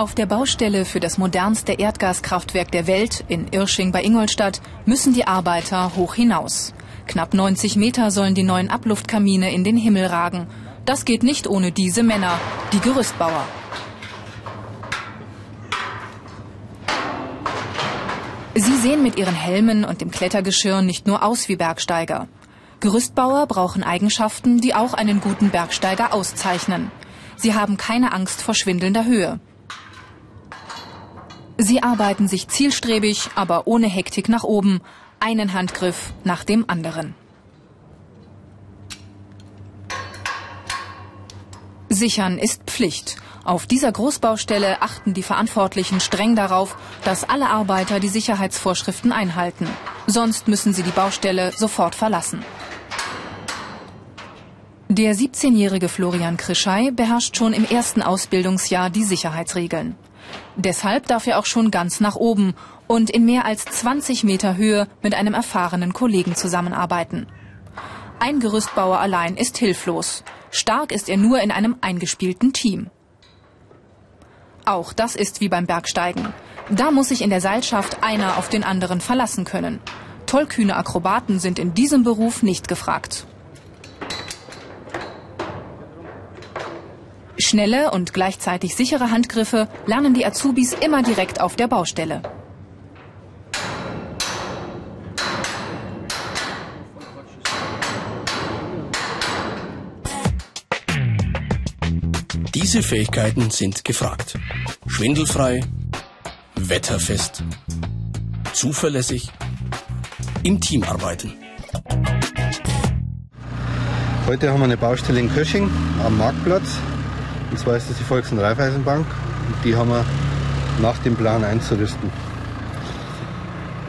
Auf der Baustelle für das modernste Erdgaskraftwerk der Welt in Irsching bei Ingolstadt müssen die Arbeiter hoch hinaus. Knapp 90 Meter sollen die neuen Abluftkamine in den Himmel ragen. Das geht nicht ohne diese Männer, die Gerüstbauer. Sie sehen mit ihren Helmen und dem Klettergeschirr nicht nur aus wie Bergsteiger. Gerüstbauer brauchen Eigenschaften, die auch einen guten Bergsteiger auszeichnen. Sie haben keine Angst vor schwindelnder Höhe. Sie arbeiten sich zielstrebig, aber ohne Hektik nach oben, einen Handgriff nach dem anderen. Sichern ist Pflicht. Auf dieser Großbaustelle achten die Verantwortlichen streng darauf, dass alle Arbeiter die Sicherheitsvorschriften einhalten. Sonst müssen sie die Baustelle sofort verlassen. Der 17-jährige Florian Krischei beherrscht schon im ersten Ausbildungsjahr die Sicherheitsregeln. Deshalb darf er auch schon ganz nach oben und in mehr als 20 Meter Höhe mit einem erfahrenen Kollegen zusammenarbeiten. Ein Gerüstbauer allein ist hilflos. Stark ist er nur in einem eingespielten Team. Auch das ist wie beim Bergsteigen. Da muss sich in der Seilschaft einer auf den anderen verlassen können. Tollkühne Akrobaten sind in diesem Beruf nicht gefragt. Schnelle und gleichzeitig sichere Handgriffe lernen die Azubis immer direkt auf der Baustelle. Diese Fähigkeiten sind gefragt. Schwindelfrei, wetterfest, zuverlässig, im Team arbeiten. Heute haben wir eine Baustelle in Kösching am Marktplatz. Und zwar ist das die Volks- und Raiffeisenbank. Und die haben wir nach dem Plan einzurüsten.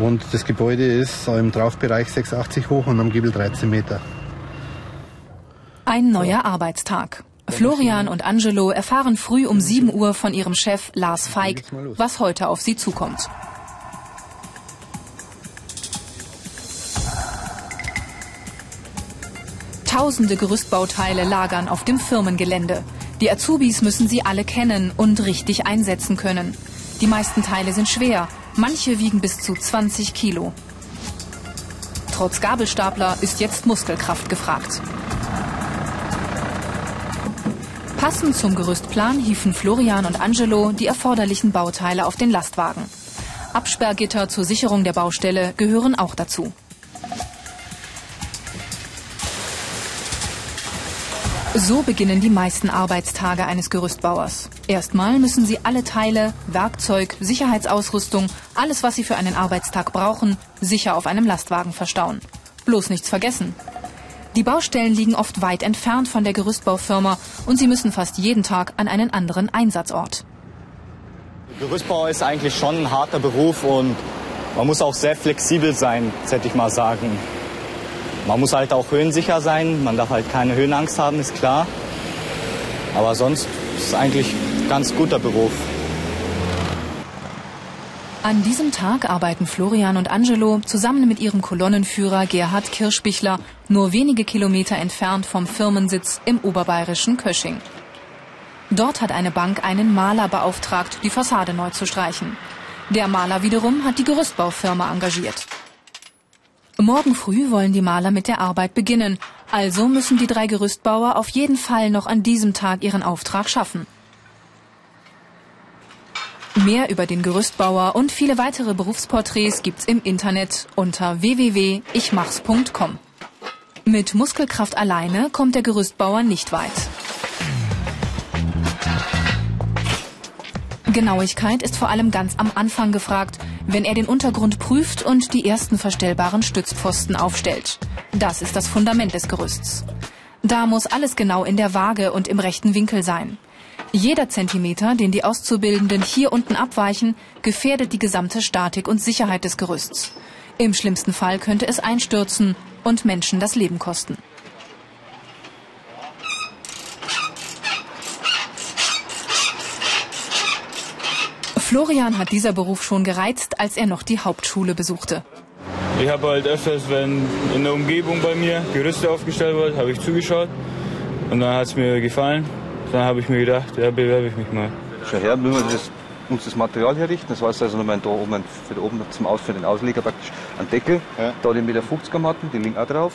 Und das Gebäude ist im Traufbereich 86 hoch und am Giebel 13 Meter. Ein neuer Arbeitstag. Florian und Angelo erfahren früh um 7 Uhr von ihrem Chef Lars Feig, was heute auf sie zukommt. Tausende Gerüstbauteile lagern auf dem Firmengelände. Die Azubis müssen sie alle kennen und richtig einsetzen können. Die meisten Teile sind schwer, manche wiegen bis zu 20 Kilo. Trotz Gabelstapler ist jetzt Muskelkraft gefragt. Passend zum Gerüstplan hieven Florian und Angelo die erforderlichen Bauteile auf den Lastwagen. Absperrgitter zur Sicherung der Baustelle gehören auch dazu. So beginnen die meisten Arbeitstage eines Gerüstbauers. Erstmal müssen sie alle Teile, Werkzeug, Sicherheitsausrüstung, alles, was sie für einen Arbeitstag brauchen, sicher auf einem Lastwagen verstauen. Bloß nichts vergessen. Die Baustellen liegen oft weit entfernt von der Gerüstbaufirma und sie müssen fast jeden Tag an einen anderen Einsatzort. Gerüstbau ist eigentlich schon ein harter Beruf und man muss auch sehr flexibel sein, hätte ich mal sagen. Man muss halt auch höhensicher sein, man darf halt keine Höhenangst haben, ist klar. Aber sonst ist es eigentlich ein ganz guter Beruf. An diesem Tag arbeiten Florian und Angelo zusammen mit ihrem Kolonnenführer Gerhard Kirschbichler nur wenige Kilometer entfernt vom Firmensitz im oberbayerischen Kösching. Dort hat eine Bank einen Maler beauftragt, die Fassade neu zu streichen. Der Maler wiederum hat die Gerüstbaufirma engagiert. Morgen früh wollen die Maler mit der Arbeit beginnen, also müssen die drei Gerüstbauer auf jeden Fall noch an diesem Tag ihren Auftrag schaffen. Mehr über den Gerüstbauer und viele weitere Berufsporträts gibt's im Internet unter www.ichmachs.com. Mit Muskelkraft alleine kommt der Gerüstbauer nicht weit. Genauigkeit ist vor allem ganz am Anfang gefragt, wenn er den Untergrund prüft und die ersten verstellbaren Stützpfosten aufstellt. Das ist das Fundament des Gerüsts. Da muss alles genau in der Waage und im rechten Winkel sein. Jeder Zentimeter, den die Auszubildenden hier unten abweichen, gefährdet die gesamte Statik und Sicherheit des Gerüsts. Im schlimmsten Fall könnte es einstürzen und Menschen das Leben kosten. Florian hat dieser Beruf schon gereizt, als er noch die Hauptschule besuchte. Ich habe halt öfters, wenn in der Umgebung bei mir Gerüste aufgestellt wurden, habe ich zugeschaut und dann hat es mir gefallen dann habe ich mir gedacht, ja, bewerbe ich mich mal. Schon her, wenn man das uns das Material herrichten. Das heißt also, wir haben da oben, für, oben zum Aus, für den Ausleger praktisch einen Deckel. Ja. Da die Meter 50er Matten, die liegen auch drauf.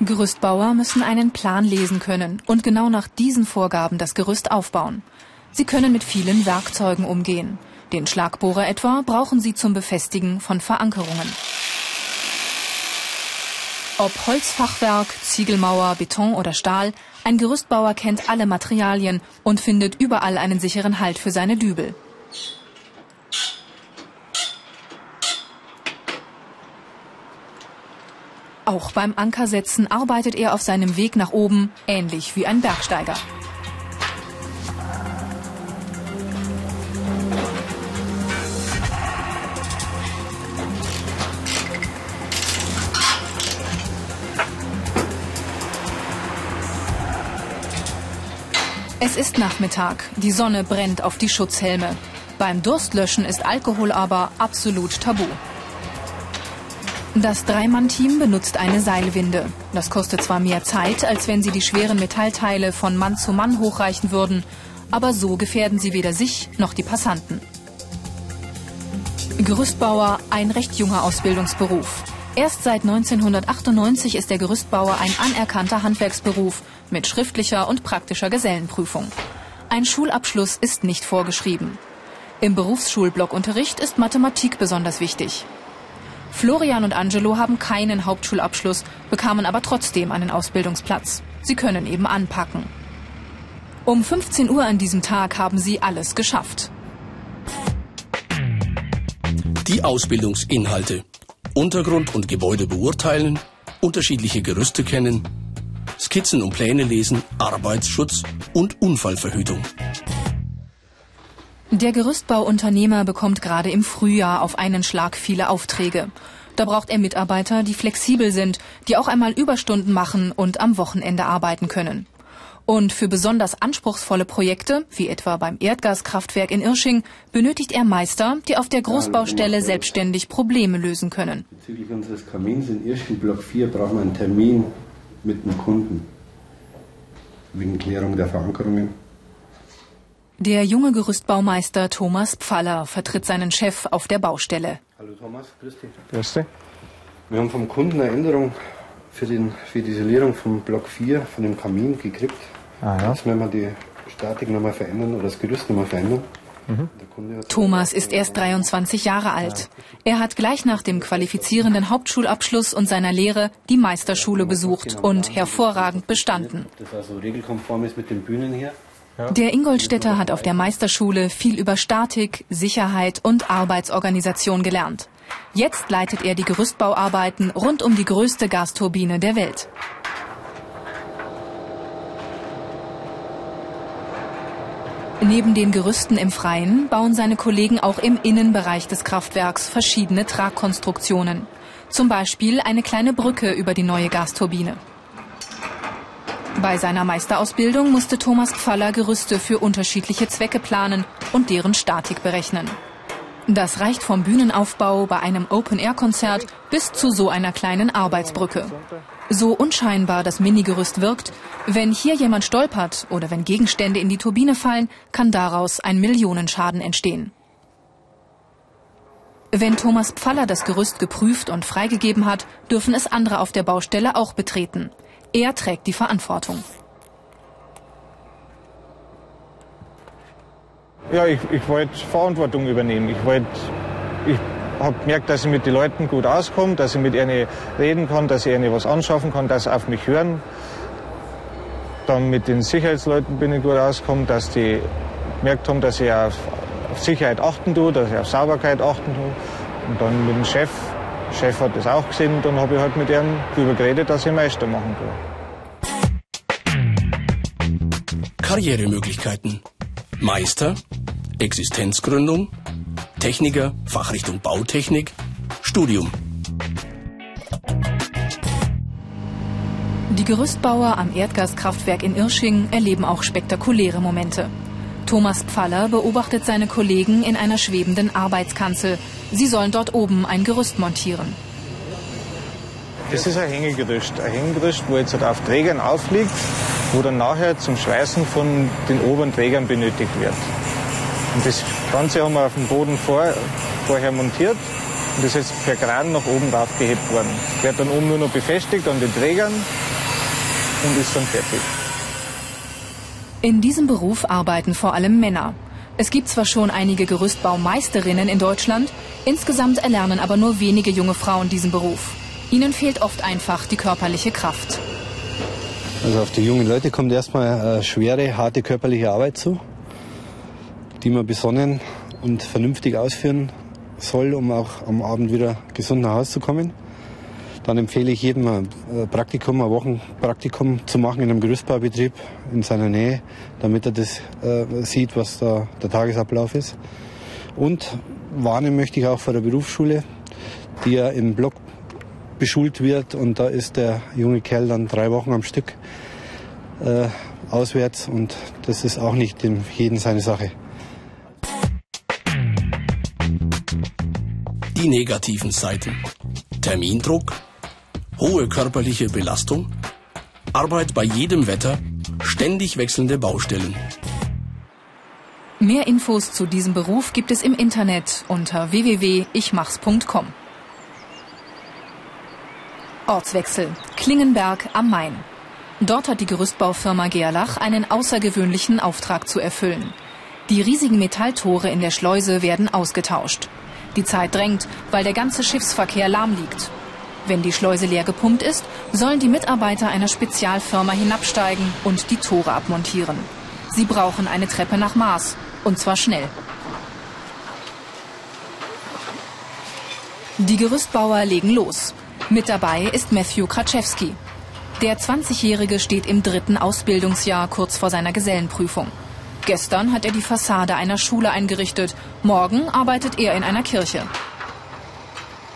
Gerüstbauer müssen einen Plan lesen können und genau nach diesen Vorgaben das Gerüst aufbauen. Sie können mit vielen Werkzeugen umgehen. Den Schlagbohrer etwa brauchen sie zum Befestigen von Verankerungen. Ob Holzfachwerk, Ziegelmauer, Beton oder Stahl, ein Gerüstbauer kennt alle Materialien und findet überall einen sicheren Halt für seine Dübel. Auch beim Ankersetzen arbeitet er auf seinem Weg nach oben, ähnlich wie ein Bergsteiger. Es ist Nachmittag. Die Sonne brennt auf die Schutzhelme. Beim Durstlöschen ist Alkohol aber absolut tabu. Das Dreimann-Team benutzt eine Seilwinde. Das kostet zwar mehr Zeit, als wenn sie die schweren Metallteile von Mann zu Mann hochreichen würden, aber so gefährden sie weder sich noch die Passanten. Gerüstbauer, ein recht junger Ausbildungsberuf. Erst seit 1998 ist der Gerüstbauer ein anerkannter Handwerksberuf mit schriftlicher und praktischer Gesellenprüfung. Ein Schulabschluss ist nicht vorgeschrieben. Im Berufsschulblockunterricht ist Mathematik besonders wichtig. Florian und Angelo haben keinen Hauptschulabschluss, bekamen aber trotzdem einen Ausbildungsplatz. Sie können eben anpacken. Um 15 Uhr an diesem Tag haben sie alles geschafft. Die Ausbildungsinhalte. Untergrund und Gebäude beurteilen, unterschiedliche Gerüste kennen, Skizzen und Pläne lesen, Arbeitsschutz und Unfallverhütung. Der Gerüstbauunternehmer bekommt gerade im Frühjahr auf einen Schlag viele Aufträge. Da braucht er Mitarbeiter, die flexibel sind, die auch einmal Überstunden machen und am Wochenende arbeiten können. Und für besonders anspruchsvolle Projekte, wie etwa beim Erdgaskraftwerk in Irsching, benötigt er Meister, die auf der Großbaustelle selbstständig Probleme lösen können. Bezüglich unseres Kamins in Irsching Block 4 brauchen wir einen Termin mit dem Kunden wegen Klärung der Verankerungen. Der junge Gerüstbaumeister Thomas Pfaller vertritt seinen Chef auf der Baustelle. Hallo Thomas, grüß dich. Grüß dich. Wir haben vom Kunden eine Änderung für, den, für die Isolierung vom Block 4, von dem Kamin gekriegt. Ah, ja. Jetzt müssen wir die Statik nochmal verändern oder das Gerüst nochmal verändern. Mhm. Thomas ist erst 23 Jahre alt. Er hat gleich nach dem qualifizierenden Hauptschulabschluss und seiner Lehre die Meisterschule besucht und hervorragend bestanden. Der Ingolstädter hat auf der Meisterschule viel über Statik, Sicherheit und Arbeitsorganisation gelernt. Jetzt leitet er die Gerüstbauarbeiten rund um die größte Gasturbine der Welt. Neben den Gerüsten im Freien bauen seine Kollegen auch im Innenbereich des Kraftwerks verschiedene Tragkonstruktionen. Zum Beispiel eine kleine Brücke über die neue Gasturbine. Bei seiner Meisterausbildung musste Thomas Pfaller Gerüste für unterschiedliche Zwecke planen und deren Statik berechnen. Das reicht vom Bühnenaufbau bei einem Open-Air-Konzert bis zu so einer kleinen Arbeitsbrücke. So unscheinbar das Minigerüst wirkt, wenn hier jemand stolpert oder wenn Gegenstände in die Turbine fallen, kann daraus ein Millionenschaden entstehen. Wenn Thomas Pfaller das Gerüst geprüft und freigegeben hat, dürfen es andere auf der Baustelle auch betreten. Er trägt die Verantwortung. Ja, ich, ich wollte Verantwortung übernehmen. Ich wollte, ich habe gemerkt, dass ich mit den Leuten gut auskomme, dass ich mit ihnen reden kann, dass ich ihnen was anschaffen kann, dass sie auf mich hören. Dann mit den Sicherheitsleuten bin ich gut ausgekommen, dass die gemerkt haben, dass ich auf, auf Sicherheit achten tue, dass ich auf Sauberkeit achten tue. Und dann mit dem Chef Chef hat das auch gesehen, dann habe ich halt mit ihm darüber geredet, dass ich Meister machen kann. Karrieremöglichkeiten. Meister, Existenzgründung, Techniker, Fachrichtung Bautechnik, Studium. Die Gerüstbauer am Erdgaskraftwerk in Irsching erleben auch spektakuläre Momente. Thomas Pfaller beobachtet seine Kollegen in einer schwebenden Arbeitskanzel. Sie sollen dort oben ein Gerüst montieren. Das ist ein Hängegerüst. Ein Hängegerüst, wo jetzt auf Trägern aufliegt, wo dann nachher zum Schweißen von den oberen Trägern benötigt wird. Und das Ganze haben wir auf dem Boden vor, vorher montiert und das ist per Kran nach oben raufgehebt worden. Wird dann oben nur noch befestigt an den Trägern und ist dann fertig. In diesem Beruf arbeiten vor allem Männer. Es gibt zwar schon einige Gerüstbaumeisterinnen in Deutschland, insgesamt erlernen aber nur wenige junge Frauen diesen Beruf. Ihnen fehlt oft einfach die körperliche Kraft. Also auf die jungen Leute kommt erstmal eine schwere, harte körperliche Arbeit zu, die man besonnen und vernünftig ausführen soll, um auch am Abend wieder gesund nach Hause zu kommen. Dann empfehle ich jedem ein Praktikum, ein Wochenpraktikum zu machen in einem Gerüstbaubetrieb in seiner Nähe, damit er das äh, sieht, was da der Tagesablauf ist. Und warnen möchte ich auch vor der Berufsschule, die ja im Block beschult wird und da ist der junge Kerl dann drei Wochen am Stück äh, auswärts und das ist auch nicht in jedem seine Sache. Die negativen Seiten. Termindruck, hohe körperliche Belastung, Arbeit bei jedem Wetter, ständig wechselnde Baustellen. Mehr Infos zu diesem Beruf gibt es im Internet unter www.ichmachs.com. Ortswechsel. Klingenberg am Main. Dort hat die Gerüstbaufirma Gerlach einen außergewöhnlichen Auftrag zu erfüllen. Die riesigen Metalltore in der Schleuse werden ausgetauscht. Die Zeit drängt, weil der ganze Schiffsverkehr lahm liegt. Wenn die Schleuse leer gepumpt ist, sollen die Mitarbeiter einer Spezialfirma hinabsteigen und die Tore abmontieren. Sie brauchen eine Treppe nach Maß, und zwar schnell. Die Gerüstbauer legen los. Mit dabei ist Matthew Kraczewski. Der 20-Jährige steht im dritten Ausbildungsjahr kurz vor seiner Gesellenprüfung. Gestern hat er die Fassade einer Schule eingerichtet. Morgen arbeitet er in einer Kirche.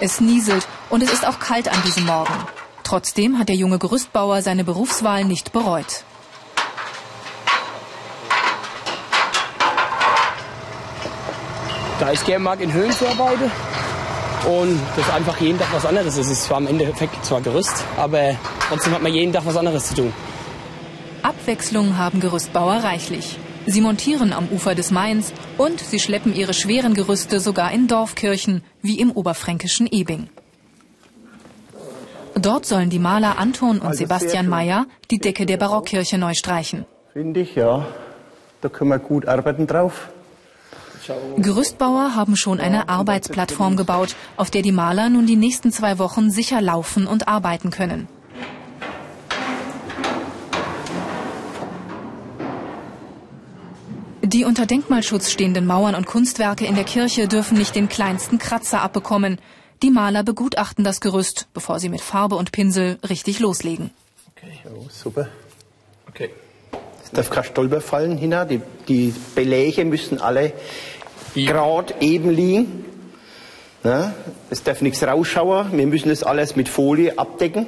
Es nieselt und es ist auch kalt an diesem Morgen. Trotzdem hat der junge Gerüstbauer seine Berufswahl nicht bereut. Da ich gerne mag, in Höhen zu arbeiten und das einfach jeden Tag was anderes ist. Es ist zwar am Endeffekt zwar Gerüst, aber trotzdem hat man jeden Tag was anderes zu tun. Abwechslung haben Gerüstbauer reichlich. Sie montieren am Ufer des Mains und sie schleppen ihre schweren Gerüste sogar in Dorfkirchen, wie im oberfränkischen Ebing. Dort sollen die Maler Anton und also Sebastian Mayer die Decke der Barockkirche neu streichen. Finde ich, ja. Da können wir gut arbeiten drauf. Gerüstbauer haben schon eine Arbeitsplattform gebaut, auf der die Maler nun die nächsten zwei Wochen sicher laufen und arbeiten können. Die unter Denkmalschutz stehenden Mauern und Kunstwerke in der Kirche dürfen nicht den kleinsten Kratzer abbekommen. Die Maler begutachten das Gerüst, bevor sie mit Farbe und Pinsel richtig loslegen. Okay, oh, super. Okay. Es darf kein Stolper fallen hin. Die, die Beläge müssen alle ja. gerade eben liegen. Ja, es darf nichts rausschauen. Wir müssen das alles mit Folie abdecken,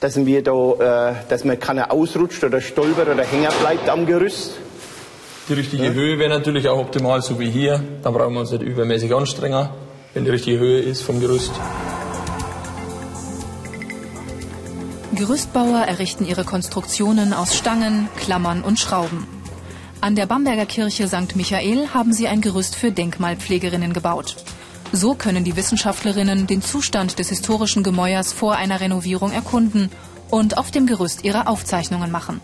dass wir da, äh, dass man keiner ausrutscht oder stolpert oder hänger bleibt am Gerüst. Die richtige ja. Höhe wäre natürlich auch optimal, so wie hier. Da brauchen wir uns nicht übermäßig anstrengen, wenn die richtige Höhe ist vom Gerüst. Gerüstbauer errichten ihre Konstruktionen aus Stangen, Klammern und Schrauben. An der Bamberger Kirche St. Michael haben sie ein Gerüst für Denkmalpflegerinnen gebaut. So können die Wissenschaftlerinnen den Zustand des historischen Gemäuers vor einer Renovierung erkunden und auf dem Gerüst ihre Aufzeichnungen machen.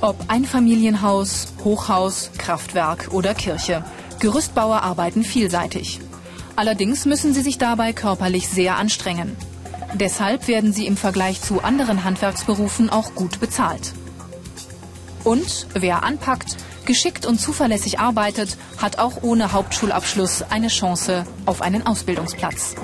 Ob Einfamilienhaus, Hochhaus, Kraftwerk oder Kirche. Gerüstbauer arbeiten vielseitig. Allerdings müssen sie sich dabei körperlich sehr anstrengen. Deshalb werden sie im Vergleich zu anderen Handwerksberufen auch gut bezahlt. Und wer anpackt, geschickt und zuverlässig arbeitet, hat auch ohne Hauptschulabschluss eine Chance auf einen Ausbildungsplatz.